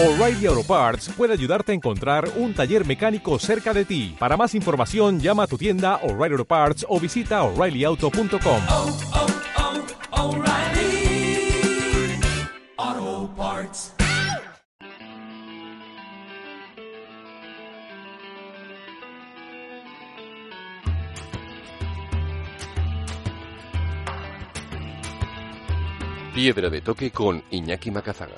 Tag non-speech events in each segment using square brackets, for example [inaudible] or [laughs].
O'Reilly Auto Parts puede ayudarte a encontrar un taller mecánico cerca de ti. Para más información, llama a tu tienda O'Reilly Auto Parts o visita oreillyauto.com. oh, oh, Parts. Piedra de toque con Iñaki Macazaga.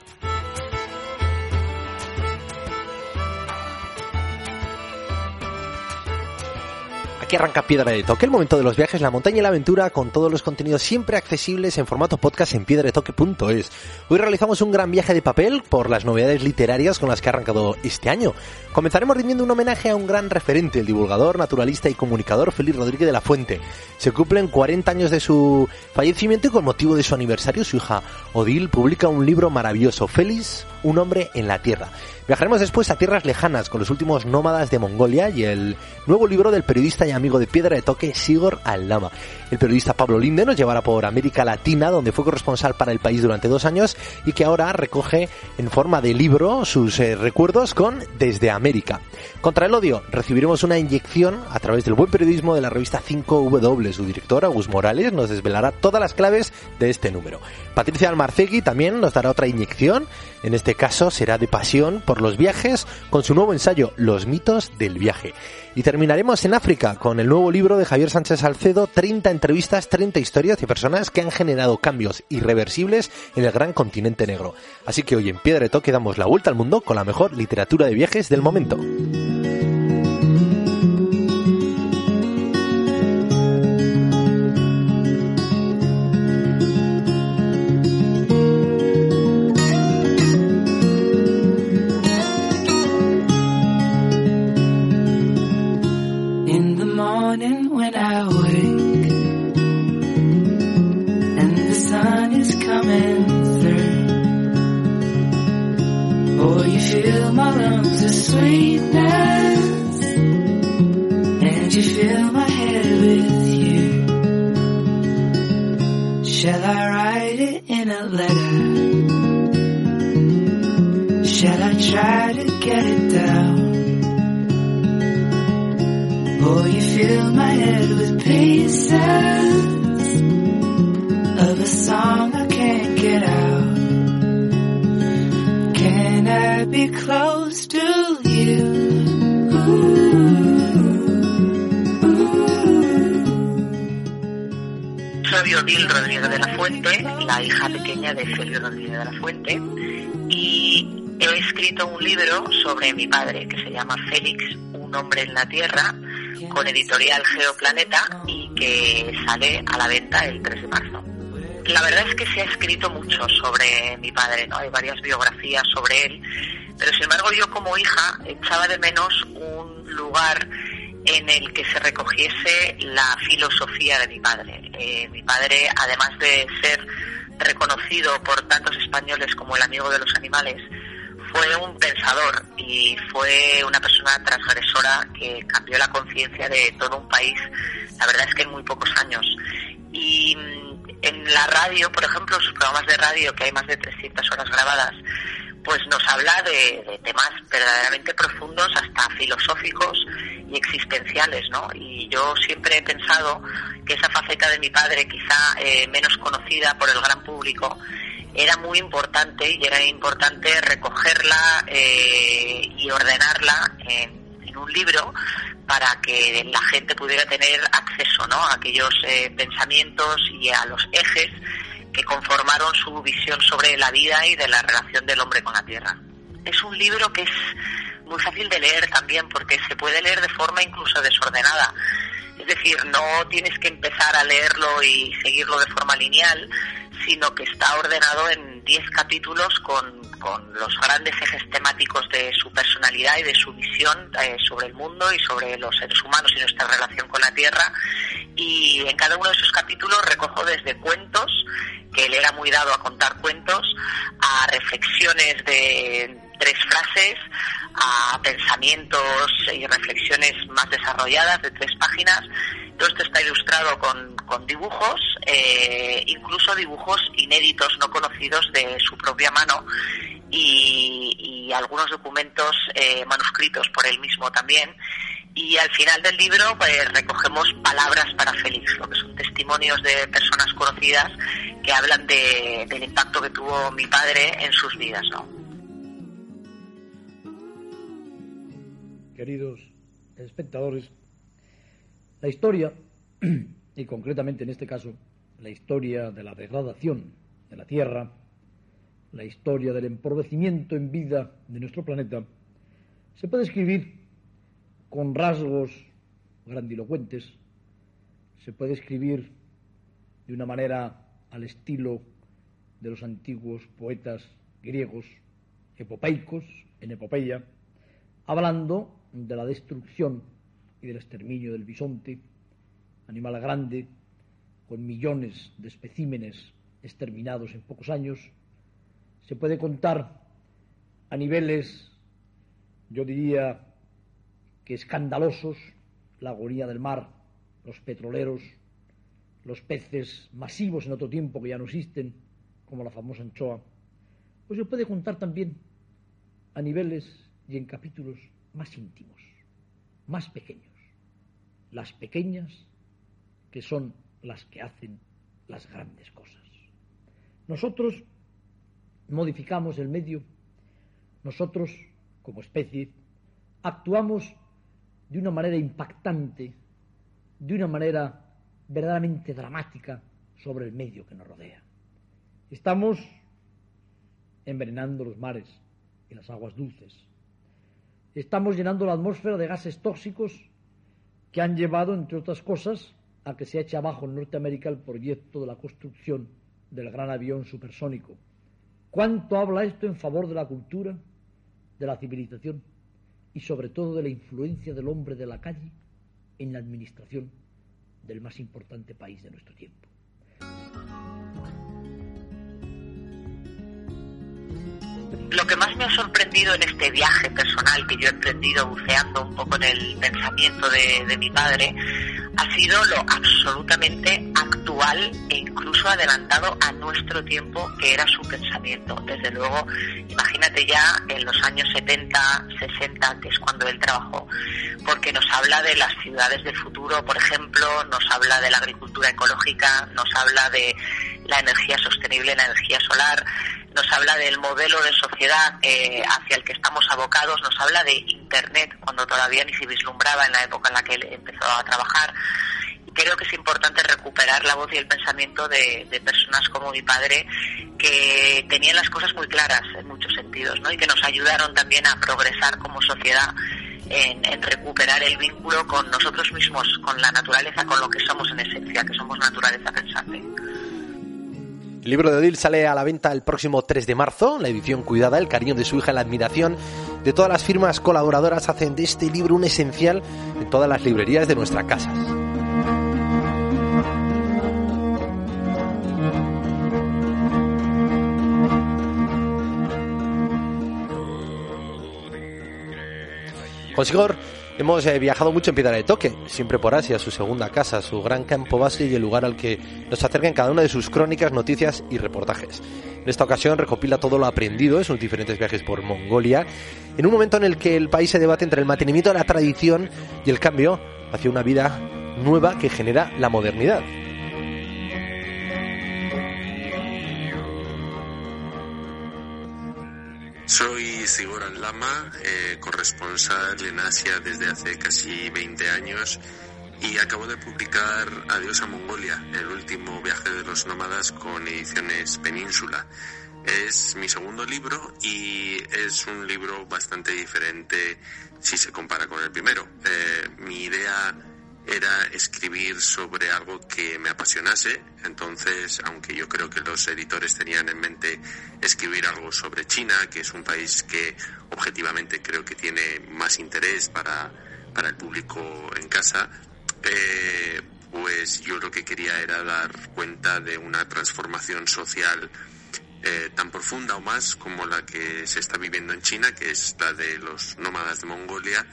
Aquí arranca Piedra de Toque, el momento de los viajes, la montaña y la aventura, con todos los contenidos siempre accesibles en formato podcast en piedradetoque.es. Hoy realizamos un gran viaje de papel por las novedades literarias con las que ha arrancado este año. Comenzaremos rindiendo un homenaje a un gran referente, el divulgador, naturalista y comunicador Félix Rodríguez de la Fuente. Se cumplen 40 años de su fallecimiento y con motivo de su aniversario, su hija Odil publica un libro maravilloso, Félix, un hombre en la tierra. Viajaremos después a tierras lejanas con los últimos nómadas de Mongolia y el nuevo libro del periodista y amigo de Piedra de Toque, Sigor Aldama. El periodista Pablo Linde nos llevará por América Latina, donde fue corresponsal para el país durante dos años y que ahora recoge en forma de libro sus eh, recuerdos con Desde América. Contra el odio recibiremos una inyección a través del buen periodismo de la revista 5W. Su director, Agus Morales, nos desvelará todas las claves de este número. Patricia Almarcegui también nos dará otra inyección. En este caso será de pasión por los viajes con su nuevo ensayo Los mitos del viaje. Y terminaremos en África con el nuevo libro de Javier Sánchez Salcedo, 30 entrevistas, 30 historias de personas que han generado cambios irreversibles en el gran continente negro. Así que hoy en Piedra de Toque damos la vuelta al mundo con la mejor literatura de viajes del momento. When I wake and the sun is coming through. Oh, you fill my lungs with sweetness and you fill my head with you. Shall I write it in a letter? Shall I try to get it Oh, you fill my head with pieces of a song I can't get out. Can I be close to you? Soy Odil Rodríguez de la Fuente, la hija pequeña de Félix Rodríguez de la Fuente, y he escrito un libro sobre mi padre que se llama Félix, un hombre en la Tierra, con editorial Geoplaneta y que sale a la venta el 3 de marzo. La verdad es que se ha escrito mucho sobre mi padre, ¿no? Hay varias biografías sobre él, pero sin embargo yo como hija echaba de menos un lugar en el que se recogiese la filosofía de mi padre. Eh, mi padre, además de ser reconocido por tantos españoles como el amigo de los animales, fue un pensador y fue una persona transgresora que cambió la conciencia de todo un país, la verdad es que en muy pocos años. Y mm, en la radio, por ejemplo, sus programas de radio, que hay más de 300 horas grabadas, pues nos habla de, temas verdaderamente profundos, hasta filosóficos y existenciales, ¿no? Y yo siempre he pensado que esa faceta de mi padre, quizá eh, menos conocida por el gran público, era muy importante y era importante recogerla eh, y ordenarla en, un libro para que la gente pudiera tener acceso ¿no? a aquellos eh, pensamientos y a los ejes que conformaron su visión sobre la vida y de la relación del hombre con la tierra. Es un libro que es muy fácil de leer también porque se puede leer de forma incluso desordenada. Es decir, no tienes que empezar a leerlo y seguirlo de forma lineal, sino que está ordenado en 10 capítulos con, con, los grandes ejes temáticos de su personalidad y de su visión eh, sobre el mundo y sobre los seres humanos y nuestra relación con la Tierra. Y en cada uno de esos capítulos recojo desde cuentos, que él era muy dado a contar cuentos, a reflexiones de tres frases, a pensamientos y reflexiones más desarrolladas de tres páginas. Todo esto está ilustrado con, con dibujos, eh, incluso dibujos inéditos, no conocidos de su propia mano. Y, algunos documentos eh, manuscritos por él mismo también. Y al final del libro pues, recogemos palabras para Félix, lo que son testimonios de personas conocidas que hablan de- del impacto que tuvo mi padre en sus vidas. Queridos espectadores, la historia, [clears throat] y concretamente en este caso, la historia de la degradación de la Tierra, la historia del empobrecimiento en vida de nuestro planeta, se puede escribir con rasgos grandilocuentes, se puede escribir de una manera al estilo de los antiguos poetas griegos epopeicos, en epopeya, hablando de la destrucción y del exterminio del bisonte, animal grande, con millones de especímenes exterminados en pocos años. Se puede contar a niveles, yo diría que escandalosos, la agonía del mar, los petroleros, los peces masivos en otro tiempo que ya no existen, como la famosa anchoa. Pues se puede contar también a niveles y en capítulos más íntimos, más pequeños. Las pequeñas que son las que hacen las grandes cosas. Nosotros modificamos el medio, nosotros como especie actuamos de una manera impactante, de una manera verdaderamente dramática sobre el medio que nos rodea. Estamos envenenando los mares y las aguas dulces. Estamos llenando la atmósfera de gases tóxicos que han llevado, entre otras cosas, a que se eche abajo en Norteamérica el proyecto de la construcción del gran avión supersónico. ¿Cuánto habla esto en favor de la cultura, de la civilización y sobre todo de la influencia del hombre de la calle en la administración del más importante país de nuestro tiempo? Lo que más me ha sorprendido en este viaje personal que yo he emprendido buceando un poco en el pensamiento de, mi padre ha sido lo absolutamente actual e incluso adelantado a nuestro tiempo que era su pensamiento. Desde luego, imagínate ya en los años 70, 60, que es cuando él trabajó, porque nos habla de las ciudades del futuro, por ejemplo, nos habla de la agricultura ecológica, nos habla de la energía sostenible, la energía solar, nos habla del modelo de sociedad eh, hacia el que estamos abocados, nos habla de Internet, cuando todavía ni se vislumbraba en la época en la que él empezó a trabajar. Creo que es importante recuperar la voz y el pensamiento de, personas como mi padre, que tenían las cosas muy claras en muchos sentidos, ¿no? Y que nos ayudaron también a progresar como sociedad en, recuperar el vínculo con nosotros mismos, con la naturaleza, con lo que somos en esencia, que somos naturaleza pensante. El libro de Odil sale a la venta el próximo 3 de marzo. La edición cuidada, el cariño de su hija, la admiración de todas las firmas colaboradoras hacen de este libro un esencial en todas las librerías de nuestra casa. Con Sigor hemos eh, viajado mucho en Piedra de Toque, siempre por Asia, su segunda casa, su gran campo base y el lugar al que nos acerca en cada una de sus crónicas, noticias y reportajes. En esta ocasión recopila todo lo aprendido en sus diferentes viajes por Mongolia, en un momento en el que el país se debate entre el mantenimiento de la tradición y el cambio hacia una vida nueva que genera la modernidad. Soy Sigoran Lama, eh, corresponsal en Asia desde hace casi 20 años y acabo de publicar Adiós a Mongolia, el último viaje de los nómadas con ediciones Península. Es mi segundo libro y es un libro bastante diferente si se compara con el primero. Eh, mi idea era escribir sobre algo que me apasionase, entonces, aunque yo creo que los editores tenían en mente escribir algo sobre China, que es un país que objetivamente creo que tiene más interés para, para el público en casa, eh, pues yo lo que quería era dar cuenta de una transformación social eh, tan profunda o más como la que se está viviendo en China, que es la de los nómadas de Mongolia,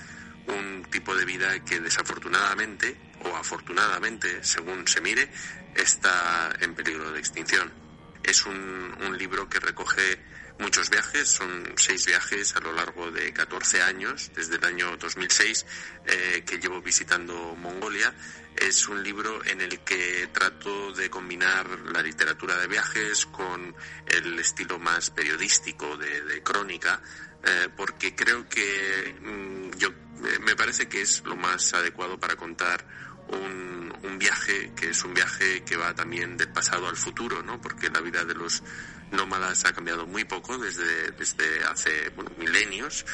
un tipo de vida que desafortunadamente o afortunadamente, según se mire, está en peligro de extinción. Es un, un libro que recoge muchos viajes, son seis viajes a lo largo de 14 años, desde el año 2006 eh, que llevo visitando Mongolia. Es un libro en el que trato de combinar la literatura de viajes con el estilo más periodístico de, crónica, eh, porque creo que mm, yo me parece que es lo más adecuado para contar un, un, viaje que es un viaje que va también del pasado al futuro, ¿no? Porque la vida de los nómadas ha cambiado muy poco desde, desde hace milenios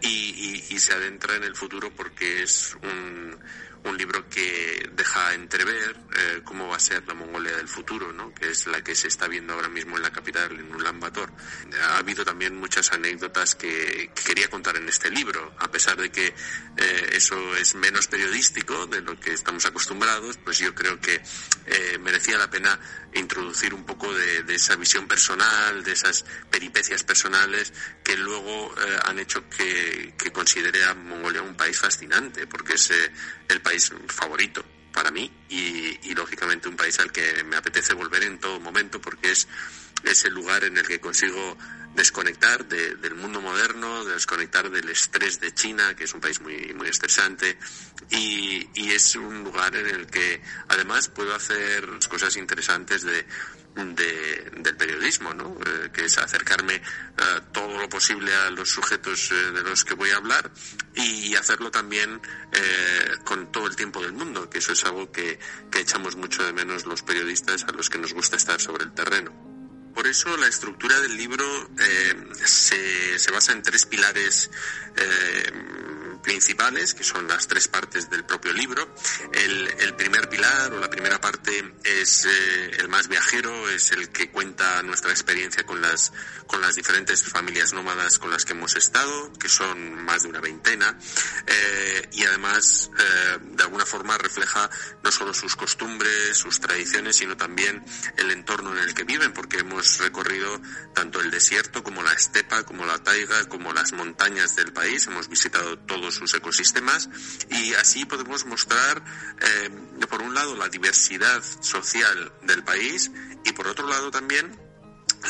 y, y, se adentra en el futuro porque es un, un libro que deja entrever eh, cómo va a ser la Mongolia del futuro, ¿no? que es la que se está viendo ahora mismo en la capital, en Ulaanbaatar. Ha habido también muchas anécdotas que, quería contar en este libro, a pesar de que eh, eso es menos periodístico de lo que estamos acostumbrados, pues yo creo que eh, merecía la pena introducir un poco de, esa visión personal, de esas peripecias personales que luego han hecho que, que considere a Mongolia un país fascinante, porque es el país favorito para mí y, lógicamente un país al que me apetece volver en todo momento porque es, es el lugar en el que consigo desconectar del mundo moderno, desconectar del estrés de China, que es un país muy, muy estresante, y, es un lugar en el que además puedo hacer cosas interesantes de, de, del periodismo, ¿no? Eh, que es acercarme eh, todo lo posible a los sujetos eh, de los que voy a hablar y hacerlo también con todo el tiempo del mundo, que eso es algo que, que echamos mucho de menos los periodistas a los que nos gusta estar sobre el terreno. Por eso la estructura del libro se, se, basa en tres pilares principales, que son las tres partes del propio libro. El, el primer pilar o la primera parte es eh, el más viajero, es el que cuenta nuestra experiencia con las, con las diferentes familias nómadas con las que hemos estado, que son más de una veintena, eh, y además eh, de alguna forma refleja no solo sus costumbres, sus tradiciones, sino también el entorno en el que viven, porque hemos recorrido tanto el desierto como la estepa, como la taiga, como las montañas del país, hemos visitado todos sus ecosistemas y así podemos mostrar, eh, por un lado, la diversidad social del país y por otro lado también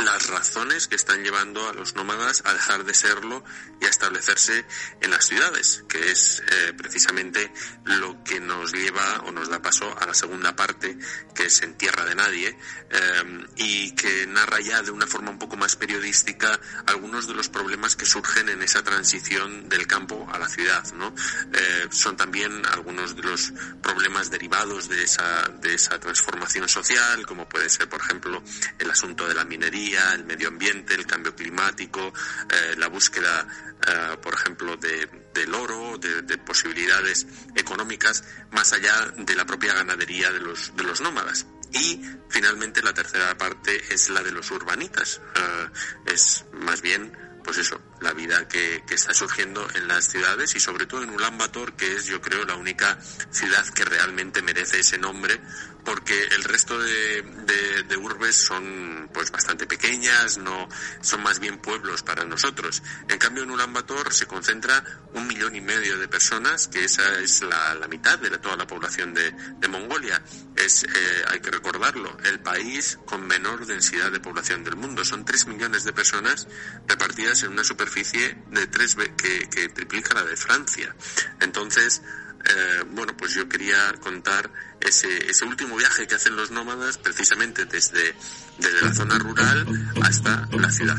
las razones que están llevando a los nómadas a dejar de serlo y a establecerse en las ciudades, que es eh, precisamente lo que nos lleva o nos da paso a la segunda parte, que es En Tierra de Nadie, eh, y que narra ya de una forma un poco más periodística algunos de los problemas que surgen en esa transición del campo a la ciudad. ¿no? Eh, son también algunos de los problemas derivados de esa, de esa transformación social, como puede ser, por ejemplo, el asunto de la minería, el medio ambiente, el cambio climático, eh, la búsqueda, eh, por ejemplo, de, del oro, de, posibilidades económicas, más allá de la propia ganadería de los, de los nómadas. Y finalmente la tercera parte es la de los urbanitas. Eh, es más bien pues eso, la vida que, que, está surgiendo en las ciudades y sobre todo en Ulaanbaatar, que es yo creo la única ciudad que realmente merece ese nombre, porque el resto de, de, urbes son pues bastante pequeñas, no son más bien pueblos para nosotros. En cambio en Ulaanbaatar se concentra un millón y medio de personas, que esa es la, la mitad de toda la población de, de Mongolia. Es, eh, hay que recordarlo, el país con menor densidad de población del mundo. Son tres millones de personas repartidas en una superficie de tres que, que triplica la de Francia. Entonces, eh, bueno, pues yo quería contar ese, ese último viaje que hacen los nómadas precisamente desde, desde la zona rural hasta la ciudad.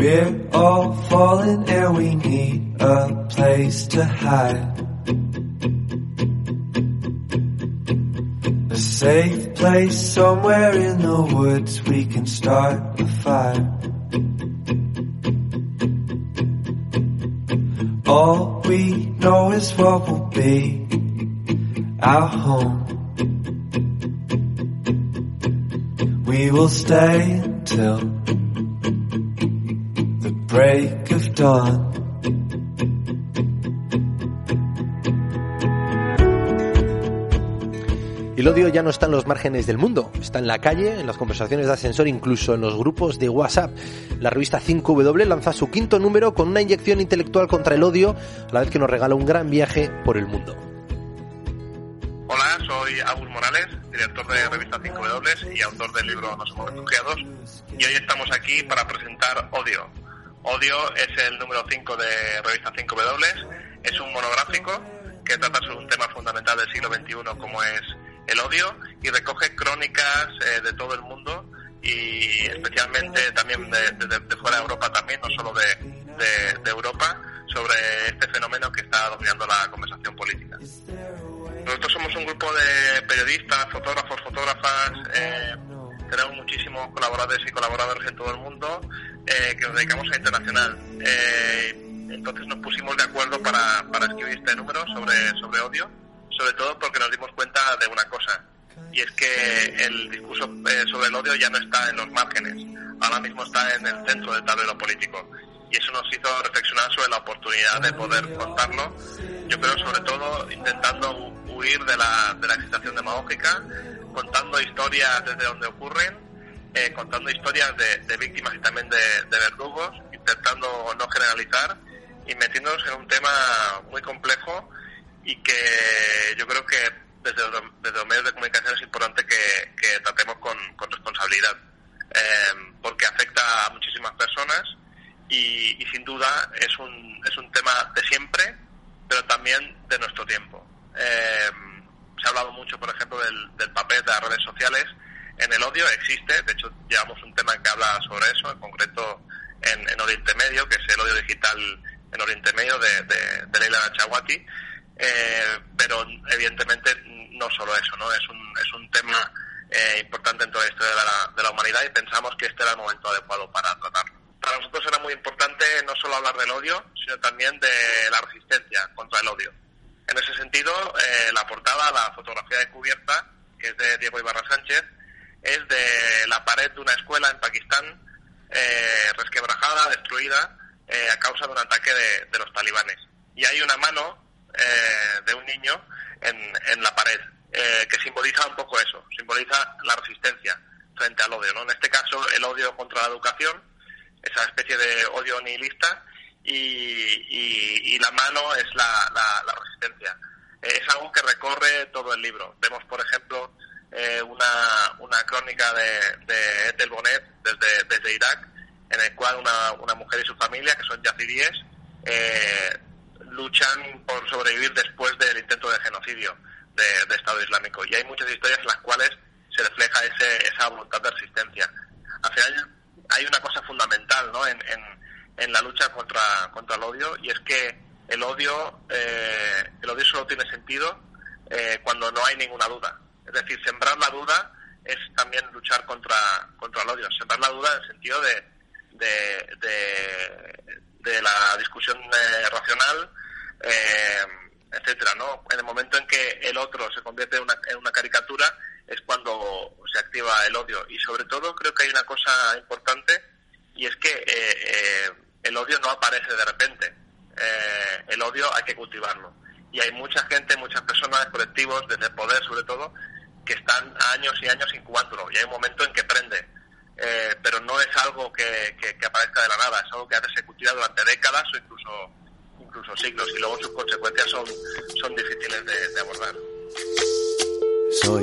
We're all falling and we need a place to hide. A safe place somewhere in the woods we can start a fire. All we know is what will be our home. We will stay until break of dawn. El odio ya no está en los márgenes del mundo, está en la calle, en las conversaciones de ascensor, incluso en los grupos de WhatsApp. La revista 5W lanza su quinto número con una inyección intelectual contra el odio, a la vez que nos regala un gran viaje por el mundo. Hola, soy Agus Morales, director de Revista 5W y autor del libro No somos refugiados. Y hoy estamos aquí para presentar Odio. Odio es el número 5 de Revista 5W. Es un monográfico que trata sobre un tema fundamental del siglo XXI como es el odio y recoge crónicas eh, de todo el mundo y especialmente también de, de- de fuera de Europa también, no solo de, de- Europa, sobre este fenómeno que está dominando la conversación política. Nosotros somos un grupo de periodistas, fotógrafos, fotógrafas, eh, tenemos muchísimos colaboradores y colaboradores en todo el mundo eh, que nos dedicamos a internacional. Eh, entonces nos pusimos de acuerdo para, escribir este número sobre, sobre odio, sobre todo porque nos dimos cuenta de una cosa, y es que el discurso eh, sobre el odio ya no está en los márgenes, ahora mismo está en el centro del tablero político. Y eso nos hizo reflexionar sobre la oportunidad de poder contarlo, yo creo sobre todo intentando hu- huir de la, de la excitación demagógica, contando historias desde donde ocurren, eh, contando historias de, de víctimas y también de, de verdugos, intentando no generalizar y metiéndonos en un tema muy complejo y que yo creo que desde los, desde los medios de comunicación es importante que, que tratemos con, con responsabilidad, eh, porque afecta a muchísimas personas y, y sin duda es un, es un tema de siempre, pero también de nuestro tiempo. Eh, se ha hablado mucho, por ejemplo, del, del papel de las redes sociales en el odio, existe, de hecho llevamos un tema que habla sobre eso, en concreto en, en Oriente Medio, que es el odio digital en Oriente Medio de, de, de Leila eh, pero evidentemente no solo eso, ¿no? Es un, es un tema eh, importante en toda la historia de la, de la humanidad y pensamos que este era el momento adecuado para tratarlo. Para nosotros era muy importante no solo hablar del odio, sino también de la resistencia contra el odio. En ese sentido, eh, la portada, la fotografía de cubierta, que es de Diego Ibarra Sánchez, es de la pared de una escuela en Pakistán, eh, resquebrajada, destruida, eh, a causa de un ataque de, los talibanes. Y hay una mano eh, de un niño en, en la pared, que simboliza un poco eso, simboliza la resistencia frente al odio. ¿no? En este caso, el odio contra la educación, esa especie de odio nihilista, y, y- la mano es la, la- resistencia. Eh, es algo que recorre todo el libro. Vemos, por ejemplo, eh, una, una crónica de, de Ethel Bonet desde, desde Irak, en el cual una, una mujer y su familia, que son yazidíes, eh, luchan por sobrevivir después del intento de genocidio de, de Estado Islámico. Y hay muchas historias en las cuales se refleja ese, esa voluntad de resistencia. Al final hay una cosa fundamental ¿no? en, en, en la lucha contra, contra el odio y es que el odio, eh, el odio solo tiene sentido eh, cuando no hay ninguna duda. Es decir, sembrar la duda es también luchar contra, contra el odio. Sembrar la duda en el sentido de, de, la discusión eh, racional, eh, etcétera, ¿no? En el momento en que el otro se convierte en una, en una caricatura es cuando se activa el odio. Y sobre todo creo que hay una cosa importante y es que eh, eh, el odio no aparece de repente. Eh, el odio hay que cultivarlo. Y hay mucha gente, muchas personas, colectivos, desde el poder sobre todo, que están años y años incubándolo. Y hay un momento en que prende. Eh, pero no es algo que, que- aparezca de la nada, es algo que se cultiva durante décadas o incluso incluso siglos y luego sus consecuencias son, son difíciles de, de abordar. Soy,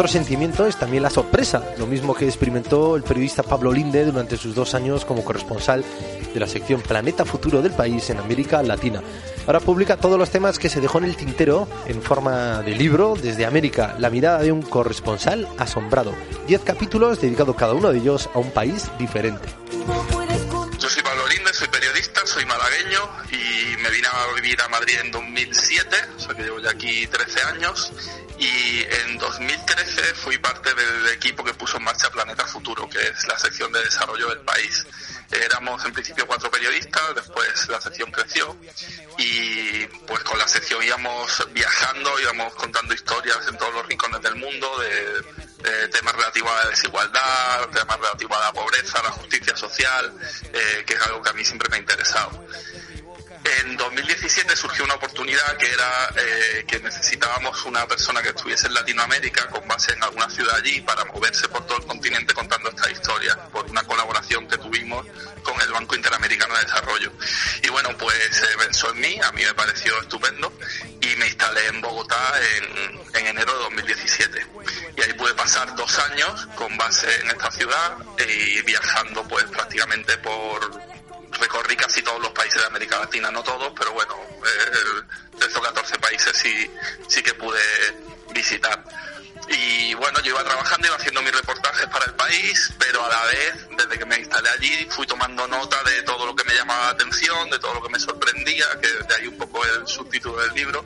Otro sentimiento es también la sorpresa, lo mismo que experimentó el periodista Pablo Linde durante sus dos años como corresponsal de la sección Planeta Futuro del país en América Latina. Ahora publica todos los temas que se dejó en el tintero en forma de libro desde América, la mirada de un corresponsal asombrado. Diez capítulos dedicados cada uno de ellos a un país diferente. Yo soy Pablo Linde, soy periodista, soy malagueño y me vine a vivir a Madrid en 2007, o sea que llevo ya aquí 13 años. Y en 2013 fui parte del equipo que puso en marcha Planeta Futuro, que es la sección de desarrollo del país. Éramos en principio cuatro periodistas, después la sección creció y pues con la sección íbamos viajando, íbamos contando historias en todos los rincones del mundo de, temas relativos a la desigualdad, temas relativos a la pobreza, a la justicia social, eh, que es algo que a mí siempre me ha interesado. En 2017 surgió una oportunidad que era eh, que necesitábamos una persona que estuviese en Latinoamérica con base en alguna ciudad allí para moverse por todo el continente contando esta historia, por una colaboración que tuvimos con el Banco Interamericano de Desarrollo. Y bueno, pues se pensó en mí, a mí me pareció estupendo y me instalé en Bogotá en, en enero de 2017. Y ahí pude pasar dos años con base en esta ciudad y viajando pues prácticamente por recorrí casi todos los países de América Latina, no todos, pero bueno, eh, de esos 14 países sí, sí que pude visitar. Y bueno, yo iba trabajando, iba haciendo mis reportajes para el país, pero a la vez, desde que me instalé allí, fui tomando nota de todo lo que me llamaba la atención, de todo lo que me sorprendía, que de ahí un poco el subtítulo del libro,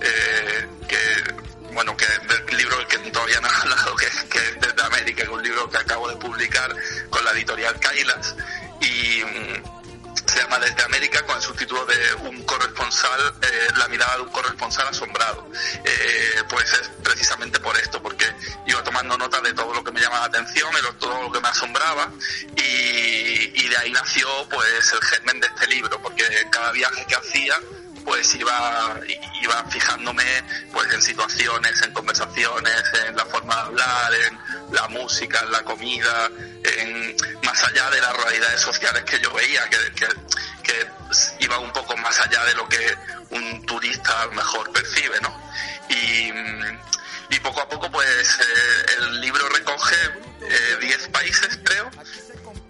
eh, que bueno, que del libro del que todavía no he hablado, que, que es desde América, que es un libro que acabo de publicar con la editorial Kailas. Y mm, se llama Desde América con el subtítulo de un corresponsal, eh, la mirada de un corresponsal asombrado. Eh, pues es precisamente por esto, porque iba tomando nota de todo lo que me llamaba la atención, de todo lo que me asombraba y, y de ahí nació pues el germen de este libro, porque cada viaje que hacía pues iba iba fijándome pues en situaciones, en conversaciones, en la forma de hablar, en la música, la comida, en más allá de las realidades sociales que yo veía, que, que, iba un poco más allá de lo que un turista a lo mejor percibe, ¿no? Y, y poco a poco pues eh, el libro recoge eh, 10 países creo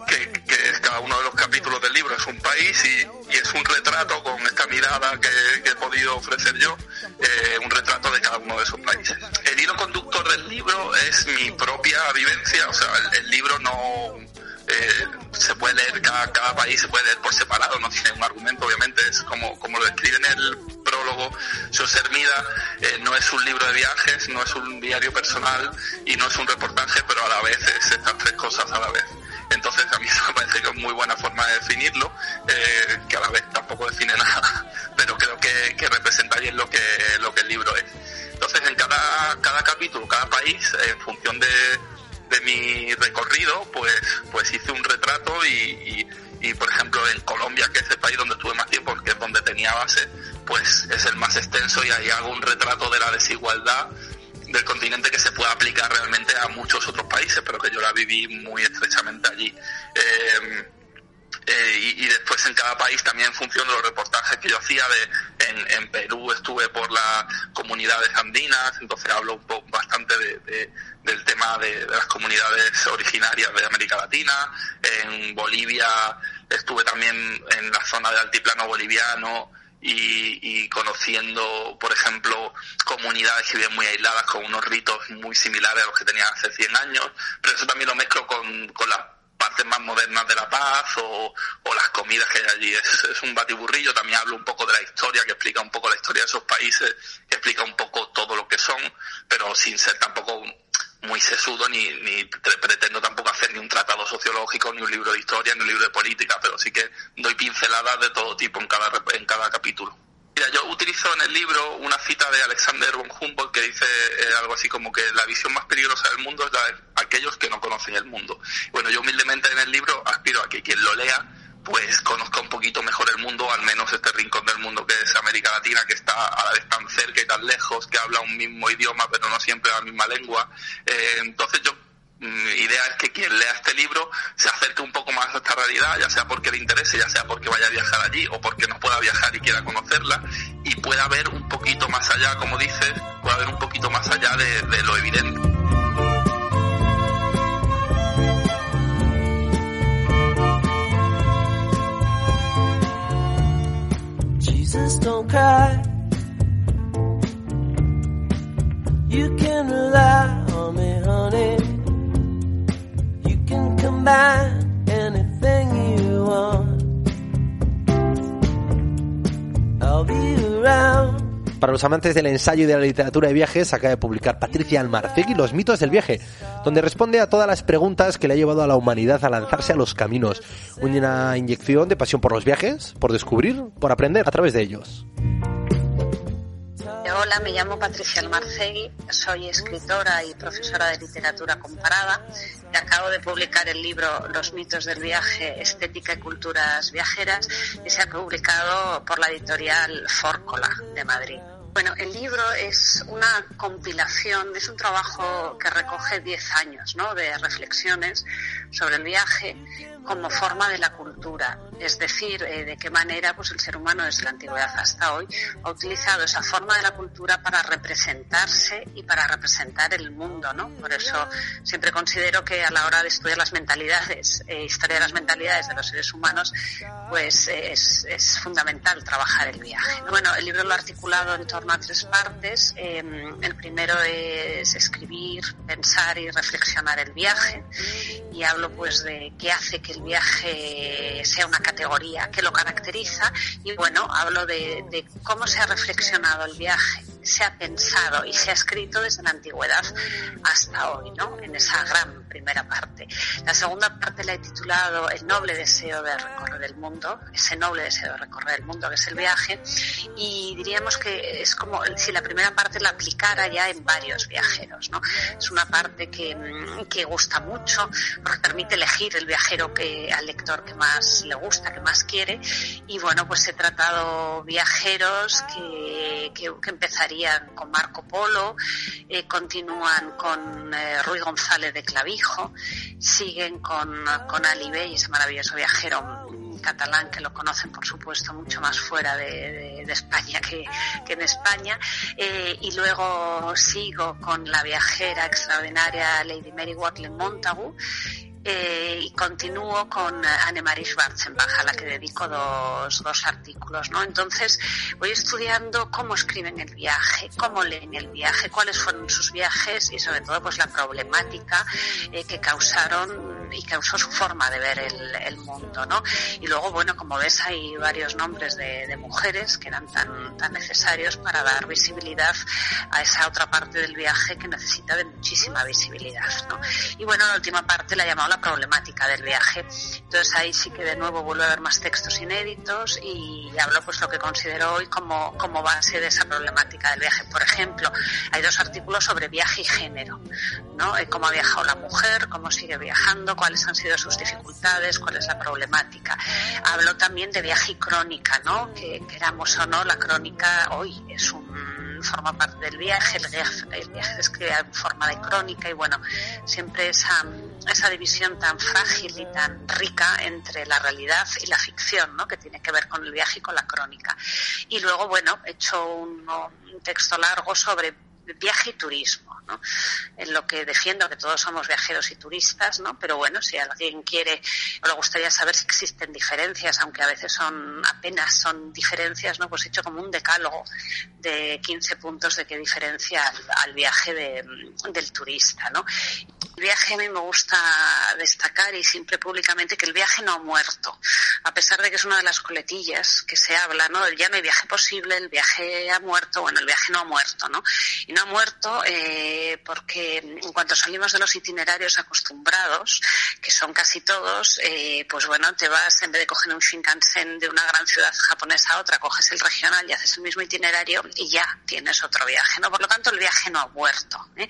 que, cada uno de los capítulos del libro es un país y, y es un retrato con esta mirada que, he podido ofrecer yo, eh, un retrato de cada uno de esos países. El hilo conductor del libro es mi propia vivencia, o sea, el, el libro no eh, se puede leer, cada, cada país se puede leer por separado, no tiene un argumento, obviamente, es como, como lo describe en el prólogo José Hermida, eh, no es un libro de viajes, no es un diario personal y no es un reportaje, pero a la vez es estas tres cosas a la vez. Entonces a mí [laughs] me parece que es muy buena forma de definirlo, eh, que a la vez tampoco define [laughs] nada, pero creo que, que representa bien lo que, lo que el libro es. Entonces en cada, cada capítulo, cada país, en función de, de mi recorrido, pues, pues hice un retrato y, y, por ejemplo en Colombia, que es el país donde estuve más tiempo, que es donde tenía base, pues es el más extenso y ahí hago un retrato de la desigualdad del continente que se puede aplicar realmente a muchos otros países, pero que yo la viví muy estrechamente allí. Eh, eh, y, después en cada país también en función de los reportajes que yo hacía de en, Perú estuve por las comunidades andinas entonces hablo bastante de, de, del tema de, las comunidades originarias de América Latina en Bolivia estuve también en la zona del altiplano boliviano y, y, conociendo, por ejemplo, comunidades que viven muy aisladas con unos ritos muy similares a los que tenían hace 100 años, pero eso también lo mezclo con, con las partes más modernas de la paz o, o las comidas que hay allí. Es, es, un batiburrillo, también hablo un poco de la historia, que explica un poco la historia de esos países, que explica un poco todo lo que son, pero sin ser tampoco muy sesudo ni, ni pretendo tampoco hacer ni un tratado sociológico, ni un libro de historia, ni un libro de política, pero sí que doy pinceladas de todo tipo en cada, en cada capítulo. Mira, yo utilizo en el libro una cita de Alexander von Humboldt que dice eh, algo así como que la visión más peligrosa del mundo es la de aquellos que no conocen el mundo. Bueno, yo humildemente en el libro aspiro a que quien lo lea pues conozca un poquito mejor el mundo, al menos este rincón del mundo que es América Latina, que está a la vez tan cerca y tan lejos, que habla un mismo idioma, pero no siempre la misma lengua. Eh, entonces yo mi idea es que quien lea este libro se acerque un poco más a esta realidad, ya sea porque le interese, ya sea porque vaya a viajar allí o porque no pueda viajar y quiera conocerla y pueda ver un poquito más allá, como dices, pueda ver un poquito más allá de lo evidente. Jesus, don't cry. You can rely on me, honey. You can combine anything you want. I'll be around. Para los amantes del ensayo y de la literatura de viajes, acaba de publicar Patricia Almarcegui Los mitos del viaje, donde responde a todas las preguntas que le ha llevado a la humanidad a lanzarse a los caminos. Una inyección de pasión por los viajes, por descubrir, por aprender a través de ellos. Hola, me llamo Patricia Almarcegui, soy escritora y profesora de literatura comparada y acabo de publicar el libro Los mitos del viaje, estética y culturas viajeras y se ha publicado por la editorial Fórcola de Madrid. Bueno, el libro es una compilación, es un trabajo que recoge 10 años ¿no? de reflexiones sobre el viaje como forma de la cultura, es decir, eh, de qué manera pues, el ser humano desde la antigüedad hasta hoy ha utilizado esa forma de la cultura para representarse y para representar el mundo. ¿no? Por eso siempre considero que a la hora de estudiar las mentalidades, eh, historia de las mentalidades de los seres humanos, pues eh, es, es, fundamental trabajar el viaje. Bueno, el libro lo he articulado en torno a tres partes. Eh, el primero es escribir, pensar y reflexionar el viaje y hablo pues de qué hace que el viaje sea una categoría que lo caracteriza. Y bueno, hablo de, de cómo se ha reflexionado el viaje, se ha pensado y se ha escrito desde la antigüedad hasta hoy, ¿no? En esa gran primera parte. La segunda parte la he titulado El noble deseo de recorrer el mundo, ese noble deseo de recorrer el mundo que es el viaje, y diríamos que es como si la primera parte la aplicara ya en varios viajeros, ¿no? Es una parte que, que gusta mucho, porque permite elegir el viajero que al lector que más le gusta, que más quiere, y bueno, pues he tratado viajeros que, que, que empezarían con Marco Polo, eh, continúan con eh, Ruy González de Clavijo, siguen con, con Ali Bey, ese maravilloso viajero catalán que lo conocen por supuesto mucho más fuera de, España que, que, en España. Eh, y luego sigo con la viajera extraordinaria Lady Mary Watling Montagu eh, y continúo con Annemarie Schwarzenbach, a la que dedico dos, dos artículos. ¿no? Entonces voy estudiando cómo escriben el viaje, cómo leen el viaje, cuáles fueron sus viajes y sobre todo pues la problemática eh, que causaron y causó su forma de ver el, el, mundo. ¿no? Y luego, bueno, como ves, hay varios nombres de, de mujeres que eran tan, tan necesarios para dar visibilidad a esa otra parte del viaje que necesita de muchísima visibilidad. ¿no? Y bueno, la última parte la he llamado problemática del viaje. Entonces ahí sí que de nuevo vuelvo a ver más textos inéditos y hablo pues lo que considero hoy como, como base de esa problemática del viaje. Por ejemplo, hay dos artículos sobre viaje y género, ¿no? Cómo ha viajado la mujer, cómo sigue viajando, cuáles han sido sus dificultades, cuál es la problemática. Hablo también de viaje y crónica, ¿no? Que queramos o no, la crónica hoy es un forma parte del viaje, el viaje, el viaje se escribe en forma de crónica y bueno, siempre esa, esa división tan frágil y tan rica entre la realidad y la ficción, ¿no? que tiene que ver con el viaje y con la crónica. Y luego, bueno, he hecho un, un texto largo sobre viaje y turismo, ¿no? En lo que defiendo que todos somos viajeros y turistas, ¿no? Pero bueno, si alguien quiere o le gustaría saber si existen diferencias, aunque a veces son apenas son diferencias, ¿no? Pues he hecho como un decálogo de 15 puntos de qué diferencia al, viaje de, del turista, ¿no? El viaje a mí me gusta destacar y siempre públicamente que el viaje no ha muerto, a pesar de que es una de las coletillas que se habla, ¿no? Ya no hay viaje posible, el viaje ha muerto, bueno, el viaje no ha muerto, ¿no? No ha muerto eh, porque en cuanto salimos de los itinerarios acostumbrados, que son casi todos, eh, pues bueno, te vas, en vez de coger un Shinkansen de una gran ciudad japonesa a otra, coges el regional y haces el mismo itinerario y ya tienes otro viaje, ¿no? Por lo tanto, el viaje no ha muerto. ¿eh?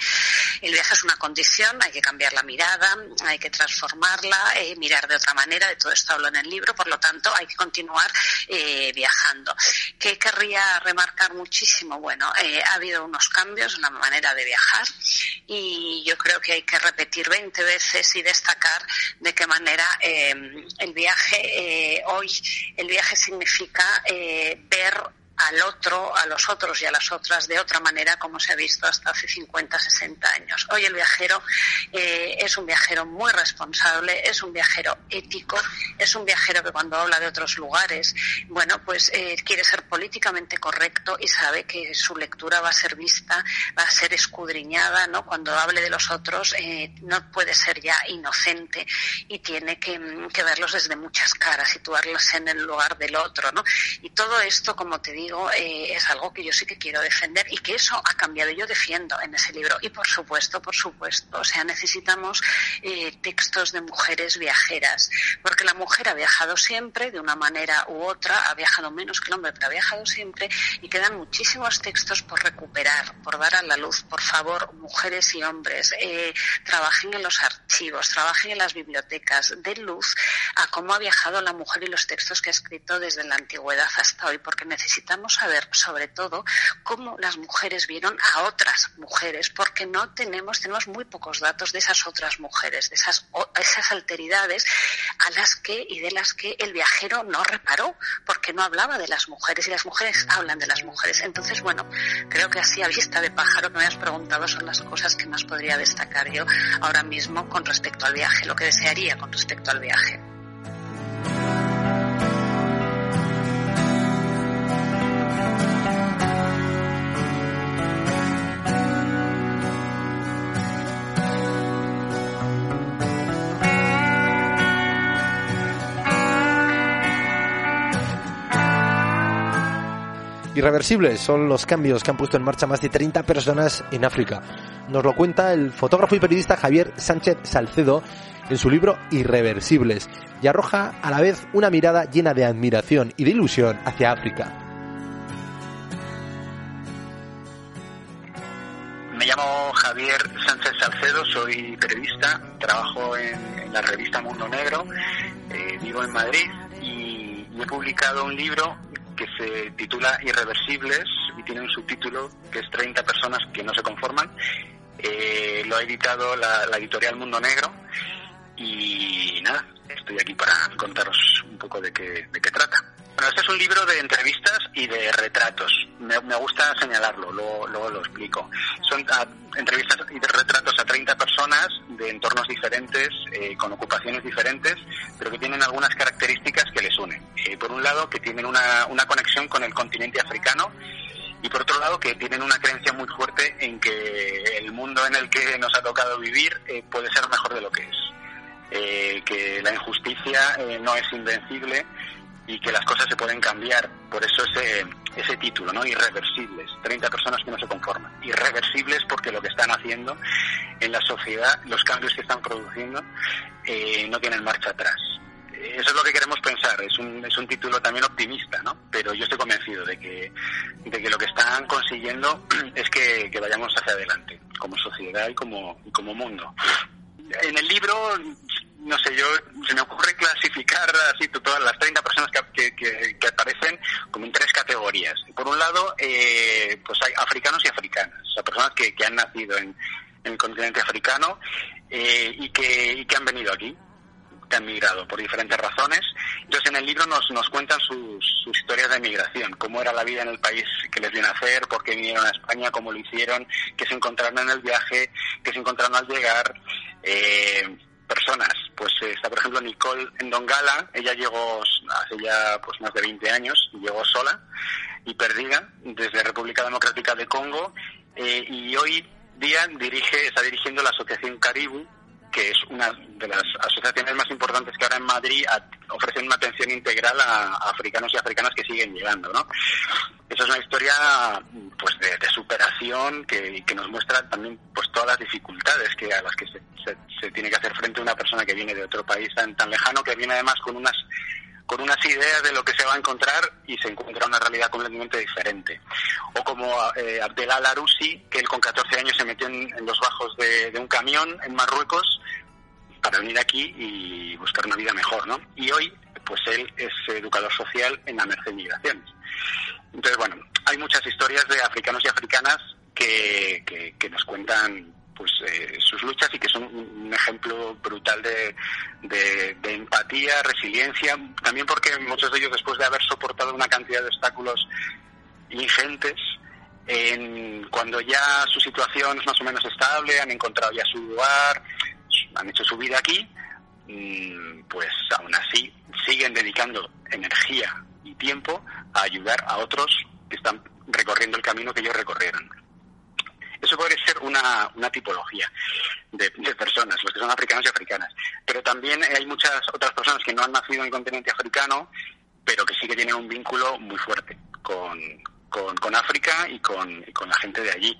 El viaje es una condición, hay que cambiar la mirada, hay que transformarla, mirar de otra manera, de todo esto hablo en el libro, por lo tanto, hay que continuar viajando. ¿Qué querría remarcar muchísimo? Bueno, ha habido unos cambios en la manera de viajar y yo creo que hay que repetir 20 veces y destacar de qué manera eh, el viaje eh, hoy, el viaje significa eh, ver al otro, a los otros y a las otras de otra manera como se ha visto hasta hace 50, 60 años. Hoy el viajero eh, es un viajero muy responsable, es un viajero ético, es un viajero que cuando habla de otros lugares, bueno, pues eh, quiere ser políticamente correcto y sabe que su lectura va a ser vista, va a ser escudriñada, ¿no? Cuando hable de los otros eh, no puede ser ya inocente y tiene que, que verlos desde muchas caras, situarlos en el lugar del otro, ¿no? Y todo esto, como te digo, eh, es algo que yo sí que quiero defender y que eso ha cambiado. Yo defiendo en ese libro. Y por supuesto, por supuesto, o sea, necesitamos eh, textos de mujeres viajeras, porque la mujer ha viajado siempre de una manera u otra, ha viajado menos que el hombre, pero ha viajado siempre y quedan muchísimos textos por recuperar, por dar a la luz. Por favor, mujeres y hombres, eh, trabajen en los archivos, trabajen en las bibliotecas, den luz a cómo ha viajado la mujer y los textos que ha escrito desde la antigüedad hasta hoy, porque necesitamos saber sobre todo cómo las mujeres vieron a otras mujeres, porque no tenemos, tenemos muy pocos datos de esas otras mujeres, de esas, esas alteridades a las que y de las que el viajero no reparó, porque no hablaba de las mujeres y las mujeres hablan de las mujeres. Entonces, bueno, creo que así a vista de pájaro que me has preguntado son las cosas que más podría destacar yo ahora mismo con respecto al viaje, lo que desearía con respecto al viaje. Irreversibles son los cambios que han puesto en marcha más de 30 personas en África. Nos lo cuenta el fotógrafo y periodista Javier Sánchez Salcedo en su libro Irreversibles y arroja a la vez una mirada llena de admiración y de ilusión hacia África. Me llamo Javier Sánchez Salcedo, soy periodista, trabajo en, la revista Mundo Negro, eh, vivo en Madrid y he publicado un libro que se titula Irreversibles y tiene un subtítulo que es 30 personas que no se conforman. Eh, lo ha editado la, la, editorial Mundo Negro y nada, estoy aquí para contaros un poco de qué, de qué trata. Bueno, este es un libro de entrevistas y de retratos. Me, gusta señalarlo, luego, lo explico. Son a, entrevistas y de retratos a 30 personas de entornos diferentes, eh, con ocupaciones diferentes, pero que tienen algunas características que les unen. Eh, por un lado, que tienen una, una conexión con el continente africano y por otro lado que tienen una creencia muy fuerte en que el mundo en el que nos ha tocado vivir eh, puede ser mejor de lo que es. Eh, que la injusticia no es invencible y que las cosas se pueden cambiar. Por eso ese, ese título, ¿no? Irreversibles. 30 personas que no se conforman. Irreversibles porque lo que están haciendo en la sociedad, los cambios que están produciendo, eh, no tienen marcha atrás. Eso es lo que queremos pensar. Es un, es un título también optimista, ¿no? Pero yo estoy convencido de que, de que lo que están consiguiendo [clears throat] es que, que vayamos hacia adelante, como sociedad y como, como mundo. En el libro no sé, yo se me ocurre clasificar así todas las 30 personas que, que, aparecen como en tres categorías. Por un lado, eh, pues hay africanos y africanas, o sea, personas que, que han nacido en, en, el continente africano eh, y, que, y que han venido aquí, que han migrado por diferentes razones. Entonces, en el libro nos, nos cuentan sus, sus historias de migración, cómo era la vida en el país que les viene a hacer, por qué vinieron a España, cómo lo hicieron, qué se encontraron en el viaje, qué se encontraron al llegar. Eh, personas. Pues eh, está, por ejemplo, Nicole Ndongala. Ella llegó hace ya pues más de 20 años, llegó sola y perdida desde República Democrática de Congo eh, y hoy día dirige, está dirigiendo la Asociación Caribu, que es una de las asociaciones más importantes que ahora en Madrid ofrecen una atención integral a, africanos y africanas que siguen llegando, ¿no? Esa es una historia pues de, de superación que, que nos muestra también pues todas las dificultades que a las que se, se- se tiene que hacer frente una persona que viene de otro país tan, tan lejano, que viene además con unas con unas ideas de lo que se va a encontrar y se encuentra una realidad completamente diferente. O como eh, Abdelal Arousi, que él con 14 años se metió en, los bajos de, de un camión en Marruecos para venir aquí y buscar una vida mejor, ¿no? Y hoy, pues él es educador social en la Merced Migraciones. Entonces, bueno, hay muchas historias de africanos y africanas que, que, que nos cuentan pues eh, sus luchas y que son un ejemplo brutal de, de, de empatía, resiliencia, también porque muchos de ellos después de haber soportado una cantidad de obstáculos ingentes, en, cuando ya su situación es más o menos estable, han encontrado ya su lugar, han hecho su vida aquí, mm, pues aún así siguen dedicando energía y tiempo a ayudar a otros que están recorriendo el camino que ellos recorrieron. Eso podría ser una, una tipología de, de personas, los que son africanos y africanas. Pero también hay muchas otras personas que no han nacido en el continente africano, pero que sí que tienen un vínculo muy fuerte con, con, África y con, y con la gente de allí.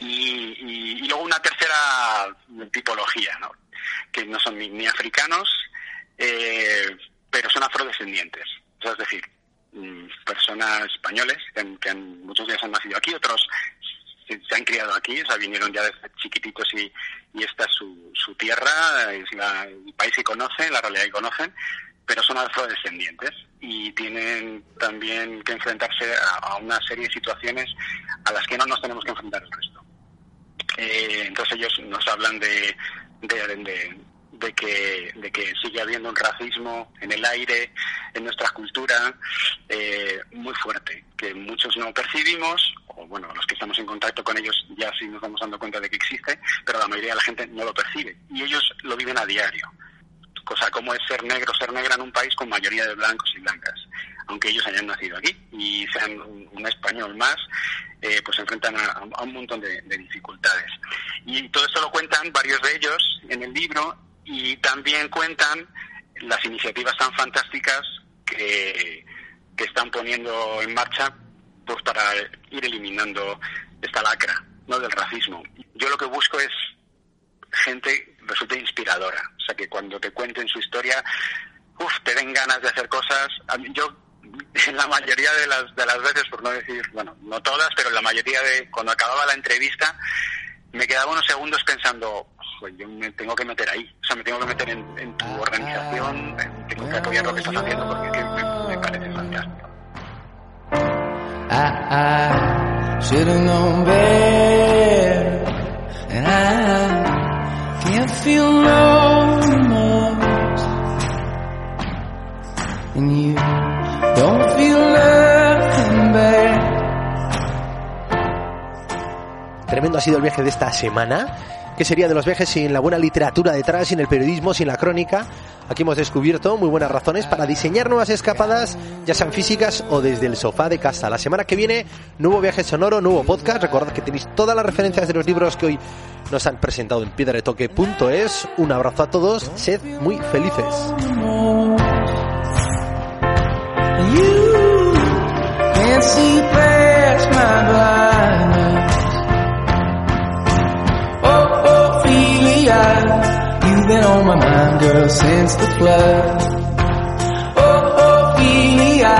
Y, y- y luego una tercera tipología, ¿no? que no son ni, africanos, eh, pero son afrodescendientes. Es decir, mm, personas españoles, que, han- que han- muchos ellos han nacido aquí, otros se, han criado aquí, o sea, vinieron ya desde chiquititos y, y esta es su, su tierra, es la- el país que conocen, la realidad que conocen, pero son afrodescendientes y tienen también que enfrentarse a, a una serie de situaciones a las que no nos tenemos que enfrentar el resto. Eh, entonces ellos nos hablan de, de, de- de que, de que sigue habiendo un racismo en el aire, en nuestra cultura, eh, muy fuerte, que muchos no percibimos, o bueno, los que estamos en contacto con ellos ya sí nos vamos dando cuenta de que existe, pero la mayoría de la gente no lo percibe y ellos lo viven a diario. Cosa como es ser negro, ser negra en un país con mayoría de blancos y blancas, aunque ellos hayan nacido aquí y sean un, español más, eh, pues se enfrentan a, un montón de dificultades. Y todo esto lo cuentan varios de ellos en el libro y también cuentan las iniciativas tan fantásticas que, que están poniendo en marcha pues para ir eliminando esta lacra ¿no? del racismo. Yo lo que busco es gente resulte inspiradora, o sea que cuando te cuenten su historia, uf, te den ganas de hacer cosas. Yo en [laughs] la mayoría de las de las veces, por no decir, bueno, no todas, pero en la mayoría de cuando acababa la entrevista me quedaba unos segundos pensando, "Joder, yo me tengo que meter ahí, o sea, me tengo que meter en, en tu organización, tengo que apoyar lo que estás haciendo porque es que me, me parece fantástico. I, I should have known better. And I can't feel no remorse. And you don't feel nothing bad. Tremendo ha sido el viaje de esta semana. ¿Qué sería de los viajes sin la buena literatura detrás, sin el periodismo, sin la crónica? Aquí hemos descubierto muy buenas razones para diseñar nuevas escapadas, ya sean físicas o desde el sofá de casa. La semana que viene, nuevo viaje sonoro, nuevo podcast. Recordad que tenéis todas las referencias de los libros que hoy nos han presentado en piedretoque.es. Un abrazo a todos, sed muy felices. You've been on my mind, girl, since the flood. Oh, Ophelia,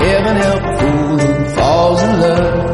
heaven help a fool who falls in love.